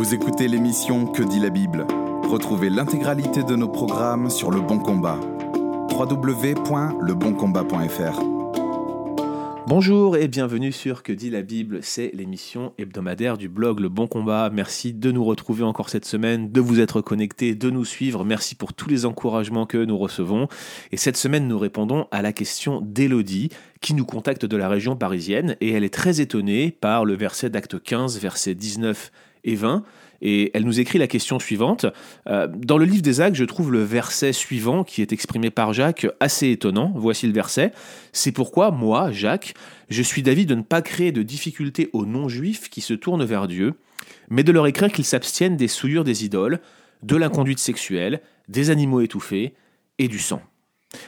Vous écoutez l'émission Que dit la Bible? Retrouvez l'intégralité de nos programmes sur Le Bon Combat. www.leboncombat.fr Bonjour et bienvenue sur Que dit la Bible, c'est l'émission hebdomadaire du blog Le Bon Combat. Merci de nous retrouver encore cette semaine, de vous être connectés, de nous suivre. Merci pour tous les encouragements que nous recevons. Et cette semaine, nous répondons à la question d'Élodie qui nous contacte de la région parisienne et elle est très étonnée par le verset d'acte 15, versets 19 et 20. Et elle nous écrit la question suivante. Euh, dans le livre des actes, je trouve le verset suivant qui est exprimé par Jacques assez étonnant. Voici le verset. C'est pourquoi moi, Jacques, je suis d'avis de ne pas créer de difficultés aux non-juifs qui se tournent vers Dieu, mais de leur écrire qu'ils s'abstiennent des souillures des idoles, de l'inconduite sexuelle, des animaux étouffés et du sang.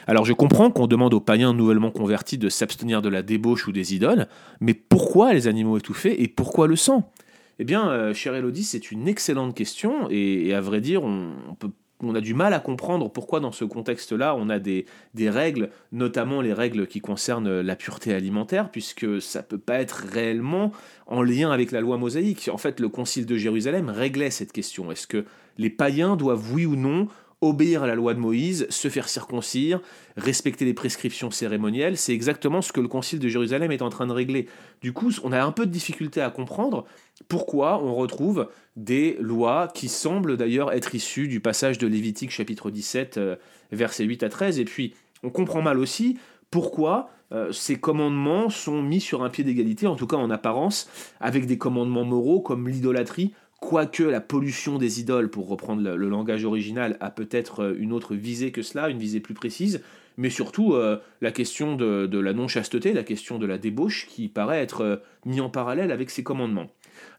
Alors je comprends qu'on demande aux païens nouvellement convertis de s'abstenir de la débauche ou des idoles, mais pourquoi les animaux étouffés et pourquoi le sang? Eh bien, euh, chère Elodie, c'est une excellente question et, à vrai dire, on, a du mal à comprendre pourquoi dans ce contexte-là, on a des, règles, notamment les règles qui concernent la pureté alimentaire, puisque ça ne peut pas être réellement en lien avec la loi mosaïque. En fait, le Concile de Jérusalem réglait cette question. Est-ce que les païens doivent, oui ou non, obéir à la loi de Moïse, se faire circoncire, respecter les prescriptions cérémonielles, c'est exactement ce que le Concile de Jérusalem est en train de régler. Du coup, on a un peu de difficulté à comprendre pourquoi on retrouve des lois qui semblent d'ailleurs être issues du passage de Lévitique chapitre 17, euh, versets 8 à 13, et puis on comprend mal aussi pourquoi euh, ces commandements sont mis sur un pied d'égalité, en tout cas en apparence, avec des commandements moraux comme l'idolâtrie quoique la pollution des idoles, pour reprendre le, langage original, a peut-être euh, une autre visée que cela, une visée plus précise, mais surtout euh, la question de, la non-chasteté, la question de la débauche, qui paraît être euh, mis en parallèle avec ces commandements.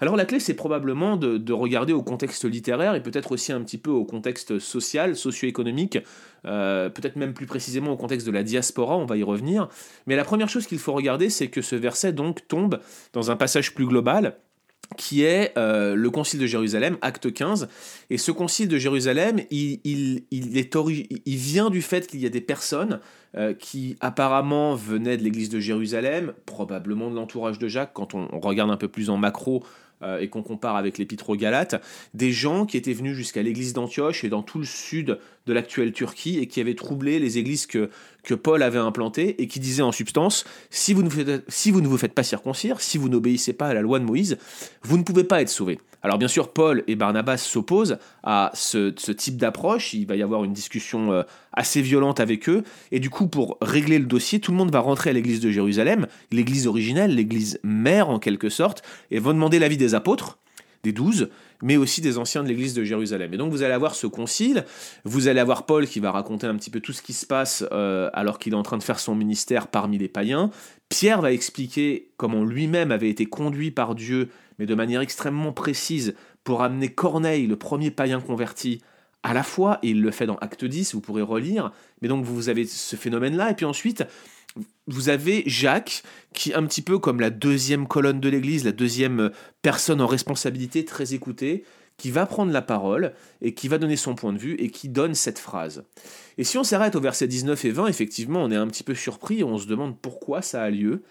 Alors la clé, c'est probablement de, regarder au contexte littéraire et peut-être aussi un petit peu au contexte social, socio-économique, peut-être même plus précisément au contexte de la diaspora, on va y revenir. Mais la première chose qu'il faut regarder, c'est que ce verset donc tombe dans un passage plus global qui est euh, le Concile de Jérusalem, acte 15. Et ce Concile de Jérusalem, il, est il vient du fait qu'il y a des personnes euh, qui apparemment venaient de l'église de Jérusalem, probablement de l'entourage de Jacques, quand on, regarde un peu plus en macro, euh, et qu'on compare avec l'épître aux Galates, des gens qui étaient venus jusqu'à l'église d'Antioche et dans tout le sud de l'actuelle Turquie et qui avaient troublé les églises que, que Paul avait implantées et qui disaient en substance si vous, ne si vous ne vous faites pas circoncire, si vous n'obéissez pas à la loi de Moïse, vous ne pouvez pas être sauvés. Alors bien sûr, Paul et Barnabas s'opposent à ce, type d'approche, il va y avoir une discussion euh, assez violente avec eux, et du coup pour régler le dossier, tout le monde va rentrer à l'église de Jérusalem, l'église originelle, l'église mère en quelque sorte, et vont demander l'avis des apôtres, des douze, mais aussi des anciens de l'église de Jérusalem. Et donc vous allez avoir ce concile, vous allez avoir Paul qui va raconter un petit peu tout ce qui se passe euh, alors qu'il est en train de faire son ministère parmi les païens. Pierre va expliquer comment lui-même avait été conduit par Dieu, mais de manière extrêmement précise, pour amener Corneille, le premier païen converti, à la fois, et il le fait dans Acte 10, vous pourrez relire, mais donc vous avez ce phénomène-là, et puis ensuite, vous avez Jacques, qui un petit peu comme la deuxième colonne de l'Église, la deuxième personne en responsabilité, très écoutée, qui va prendre la parole et qui va donner son point de vue et qui donne cette phrase. Et si on s'arrête au verset 19 et 20, effectivement, on est un petit peu surpris, on se demande pourquoi ça a lieu.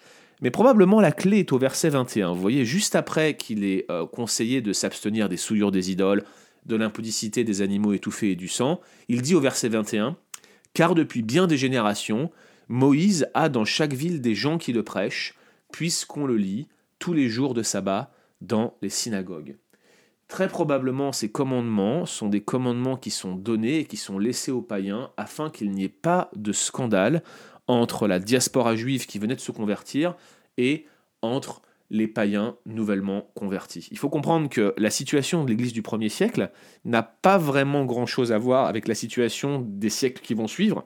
Mais probablement la clé est au verset 21. Vous voyez, juste après qu'il est euh, conseillé de s'abstenir des souillures des idoles, de l'impudicité des animaux étouffés et du sang, il dit au verset 21 Car depuis bien des générations, Moïse a dans chaque ville des gens qui le prêchent, puisqu'on le lit tous les jours de sabbat dans les synagogues. Très probablement, ces commandements sont des commandements qui sont donnés et qui sont laissés aux païens afin qu'il n'y ait pas de scandale entre la diaspora juive qui venait de se convertir et entre les païens nouvellement convertis. Il faut comprendre que la situation de l'Église du premier siècle n'a pas vraiment grand-chose à voir avec la situation des siècles qui vont suivre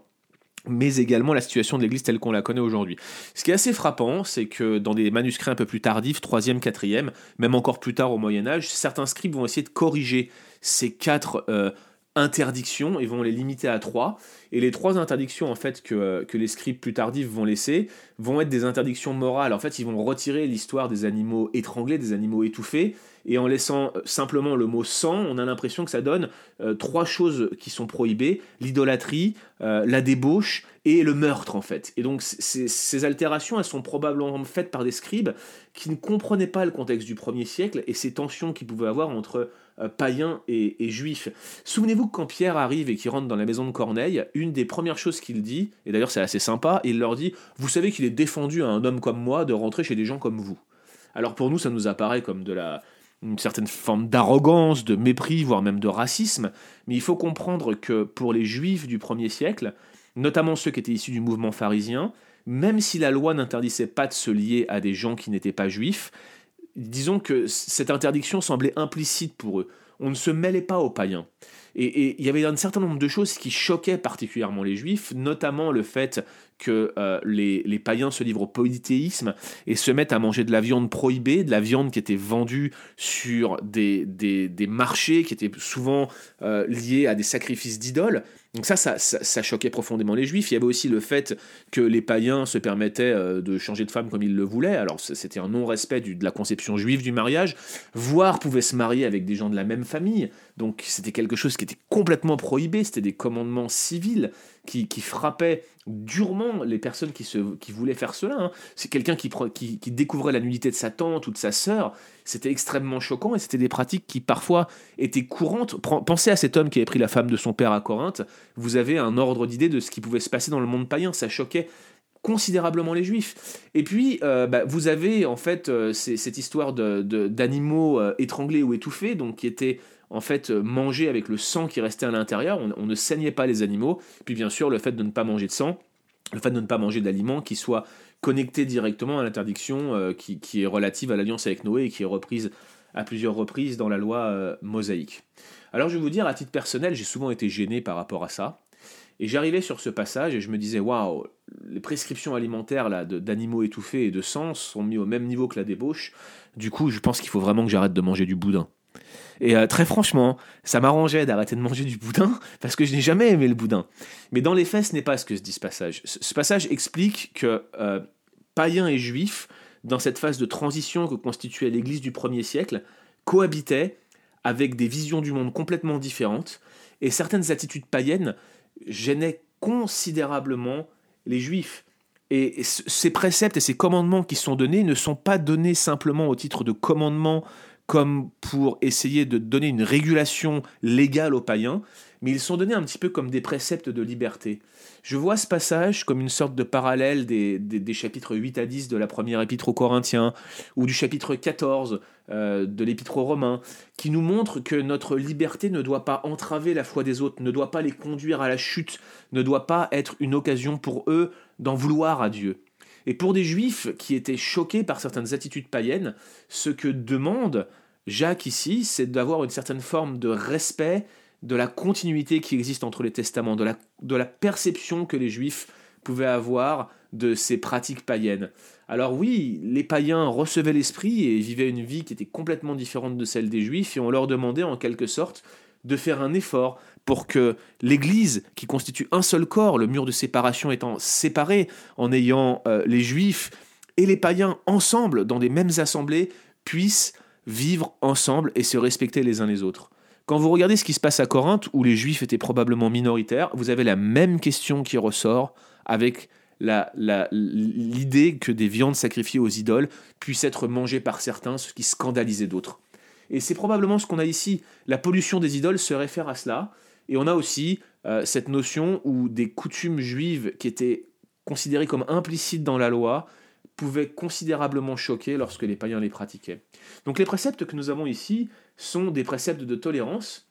mais également la situation de l'Église telle qu'on la connaît aujourd'hui. Ce qui est assez frappant, c'est que dans des manuscrits un peu plus tardifs, 3e, 4e, même encore plus tard au Moyen Âge, certains scribes vont essayer de corriger ces quatre euh, interdictions et vont les limiter à trois. Et les trois interdictions en fait que, que, les scribes plus tardifs vont laisser vont être des interdictions morales. En fait, ils vont retirer l'histoire des animaux étranglés, des animaux étouffés, Et en laissant euh, simplement le mot sang, on a l'impression que ça donne euh, trois choses qui sont prohibées l'idolâtrie, euh, la débauche et le meurtre en fait. Et donc ces altérations, elles sont probablement faites par des scribes qui ne comprenaient pas le contexte du premier siècle et ces tensions qu'il pouvait avoir entre païens et, et juifs. Souvenez-vous que quand Pierre arrive et qu'il rentre dans la maison de Corneille, une des premières choses qu'il dit, et d'ailleurs c'est assez sympa, il leur dit, vous savez qu'il est défendu à un homme comme moi de rentrer chez des gens comme vous. Alors pour nous, ça nous apparaît comme de la, une certaine forme d'arrogance, de mépris, voire même de racisme, mais il faut comprendre que pour les juifs du premier siècle, notamment ceux qui étaient issus du mouvement pharisien, même si la loi n'interdisait pas de se lier à des gens qui n'étaient pas juifs, disons que cette interdiction semblait implicite pour eux. On ne se mêlait pas aux païens. Et, il y avait un certain nombre de choses qui choquaient particulièrement les juifs, notamment le fait que euh, les, païens se livrent au polythéisme et se mettent à manger de la viande prohibée, de la viande qui était vendue sur des, marchés qui étaient souvent euh, liés à des sacrifices d'idoles. Donc ça ça, choquait profondément les juifs. Il y avait aussi le fait que les païens se permettaient euh, de changer de femme comme ils le voulaient. Alors c'était un non-respect de la conception juive du mariage, voire pouvaient se marier avec des gens de la même famille. Donc c'était quelque chose qui était complètement prohibé, c'était des commandements civils qui, frappaient durement les personnes qui, voulaient faire cela. Hein. C'est quelqu'un qui, découvrait la nudité de sa tante ou de sa sœur. C'était extrêmement choquant et c'était des pratiques qui parfois étaient courantes. Pensez à cet homme qui avait pris la femme de son père à Corinthe. Vous avez un ordre d'idée de ce qui pouvait se passer dans le monde païen. Ça choquait considérablement les juifs. Et puis, euh, bah, vous avez en fait euh, cette histoire d'animaux euh, étranglés ou étouffés, donc qui étaient en fait euh, manger avec le sang qui restait à l'intérieur. On, ne saignait pas les animaux. Puis bien sûr, le fait de ne pas manger de sang, le fait de ne pas manger d'aliments qui soient connectés directement à l'interdiction euh, qui, est relative à l'alliance avec Noé et qui est reprise à plusieurs reprises dans la loi euh, mosaïque. Alors je vais vous dire, à titre personnel, j'ai souvent été gêné par rapport à ça. Et j'arrivais sur ce passage et je me disais, waouh, les prescriptions alimentaires là, d'animaux étouffés et de sang sont mis au même niveau que la débauche. Du coup, je pense qu'il faut vraiment que j'arrête de manger du boudin. Et euh, très franchement, ça m'arrangeait d'arrêter de manger du boudin parce que je n'ai jamais aimé le boudin. Mais dans les faits, ce n'est pas ce que se dit ce passage. Ce passage explique que euh, païens et juifs, dans cette phase de transition que constituait l'Église du premier siècle, cohabitaient avec des visions du monde complètement différentes et certaines attitudes païennes gênaient considérablement les juifs. Et ces préceptes et ces commandements qui sont donnés ne sont pas donnés simplement au titre de commandements comme pour essayer de donner une régulation légale aux païens, mais ils sont donnés un petit peu comme des préceptes de liberté. Je vois ce passage comme une sorte de parallèle des, chapitres 8 à 10 de la première épître aux Corinthiens, ou du chapitre 14 euh, de l'épître aux Romains, qui nous montre que notre liberté ne doit pas entraver la foi des autres, ne doit pas les conduire à la chute, ne doit pas être une occasion pour eux d'en vouloir à Dieu. Et pour des juifs qui étaient choqués par certaines attitudes païennes, ce que demande Jacques ici, c'est d'avoir une certaine forme de respect de la continuité qui existe entre les testaments, de la, perception que les juifs pouvaient avoir de ces pratiques païennes. Alors oui, les païens recevaient l'esprit et vivaient une vie qui était complètement différente de celle des juifs, et on leur demandait en quelque sorte de faire un effort pour que l'Église, qui constitue un seul corps, le mur de séparation étant séparé, en ayant euh, les Juifs et les païens ensemble dans des mêmes assemblées, puissent vivre ensemble et se respecter les uns les autres. Quand vous regardez ce qui se passe à Corinthe, où les Juifs étaient probablement minoritaires, vous avez la même question qui ressort avec l'idée que des viandes sacrifiées aux idoles puissent être mangées par certains, ce qui scandalisait d'autres. Et c'est probablement ce qu'on a ici. La pollution des idoles se réfère à cela. Et on a aussi euh, cette notion où des coutumes juives qui étaient considérées comme implicites dans la loi pouvaient considérablement choquer lorsque les païens les pratiquaient. Donc les préceptes que nous avons ici sont des préceptes de tolérance.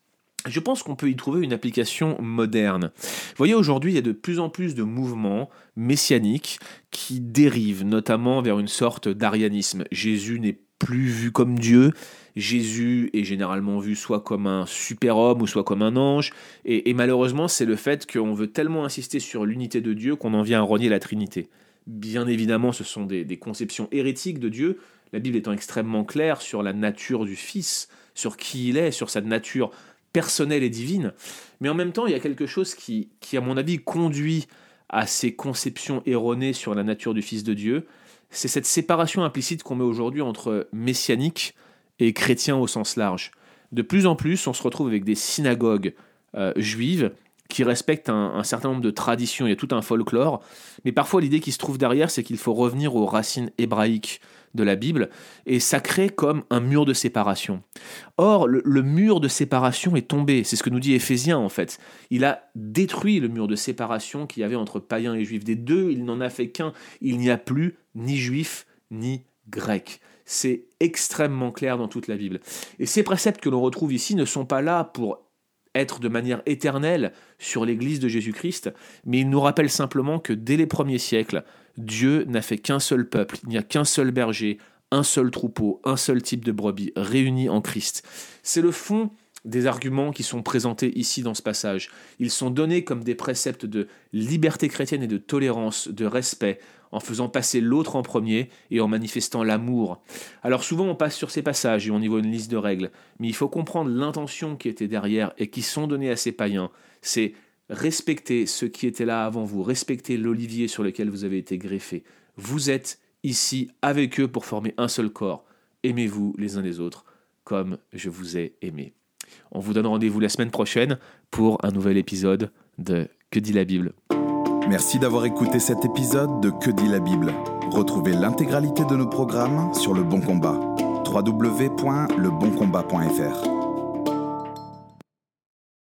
Je pense qu'on peut y trouver une application moderne. Vous voyez, aujourd'hui, il y a de plus en plus de mouvements messianiques qui dérivent notamment vers une sorte d'arianisme. Jésus n'est plus vu comme Dieu, Jésus est généralement vu soit comme un super-homme ou soit comme un ange, et, malheureusement c'est le fait qu'on veut tellement insister sur l'unité de Dieu qu'on en vient à renier la Trinité. Bien évidemment ce sont des, des conceptions hérétiques de Dieu, la Bible étant extrêmement claire sur la nature du Fils, sur qui il est, sur sa nature personnelle et divine, mais en même temps il y a quelque chose qui, qui à mon avis conduit à ces conceptions erronées sur la nature du Fils de Dieu, c'est cette séparation implicite qu'on met aujourd'hui entre messianique et chrétiens au sens large. De plus en plus, on se retrouve avec des synagogues euh, juives qui respectent un, certain nombre de traditions, il y a tout un folklore, mais parfois l'idée qui se trouve derrière, c'est qu'il faut revenir aux racines hébraïques de la Bible, et ça crée comme un mur de séparation. Or, le, mur de séparation est tombé, c'est ce que nous dit Éphésiens en fait. Il a détruit le mur de séparation qu'il y avait entre païens et juifs. Des deux, il n'en a fait qu'un. Il n'y a plus ni juif ni grec. C'est extrêmement clair dans toute la Bible. Et ces préceptes que l'on retrouve ici ne sont pas là pour être de manière éternelle sur l'Église de Jésus-Christ, mais il nous rappelle simplement que dès les premiers siècles, Dieu n'a fait qu'un seul peuple, il n'y a qu'un seul berger, un seul troupeau, un seul type de brebis réunis en Christ. C'est le fond des arguments qui sont présentés ici dans ce passage. Ils sont donnés comme des préceptes de liberté chrétienne et de tolérance, de respect, en faisant passer l'autre en premier et en manifestant l'amour. Alors souvent on passe sur ces passages et on y voit une liste de règles, mais il faut comprendre l'intention qui était derrière et qui sont données à ces païens. C'est respecter ceux qui étaient là avant vous, respecter l'olivier sur lequel vous avez été greffé. Vous êtes ici avec eux pour former un seul corps. Aimez-vous les uns les autres comme je vous ai aimé. On vous donne rendez-vous la semaine prochaine pour un nouvel épisode de Que dit la Bible. Merci d'avoir écouté cet épisode de Que dit la Bible. Retrouvez l'intégralité de nos programmes sur Le Bon Combat. www.leboncombat.fr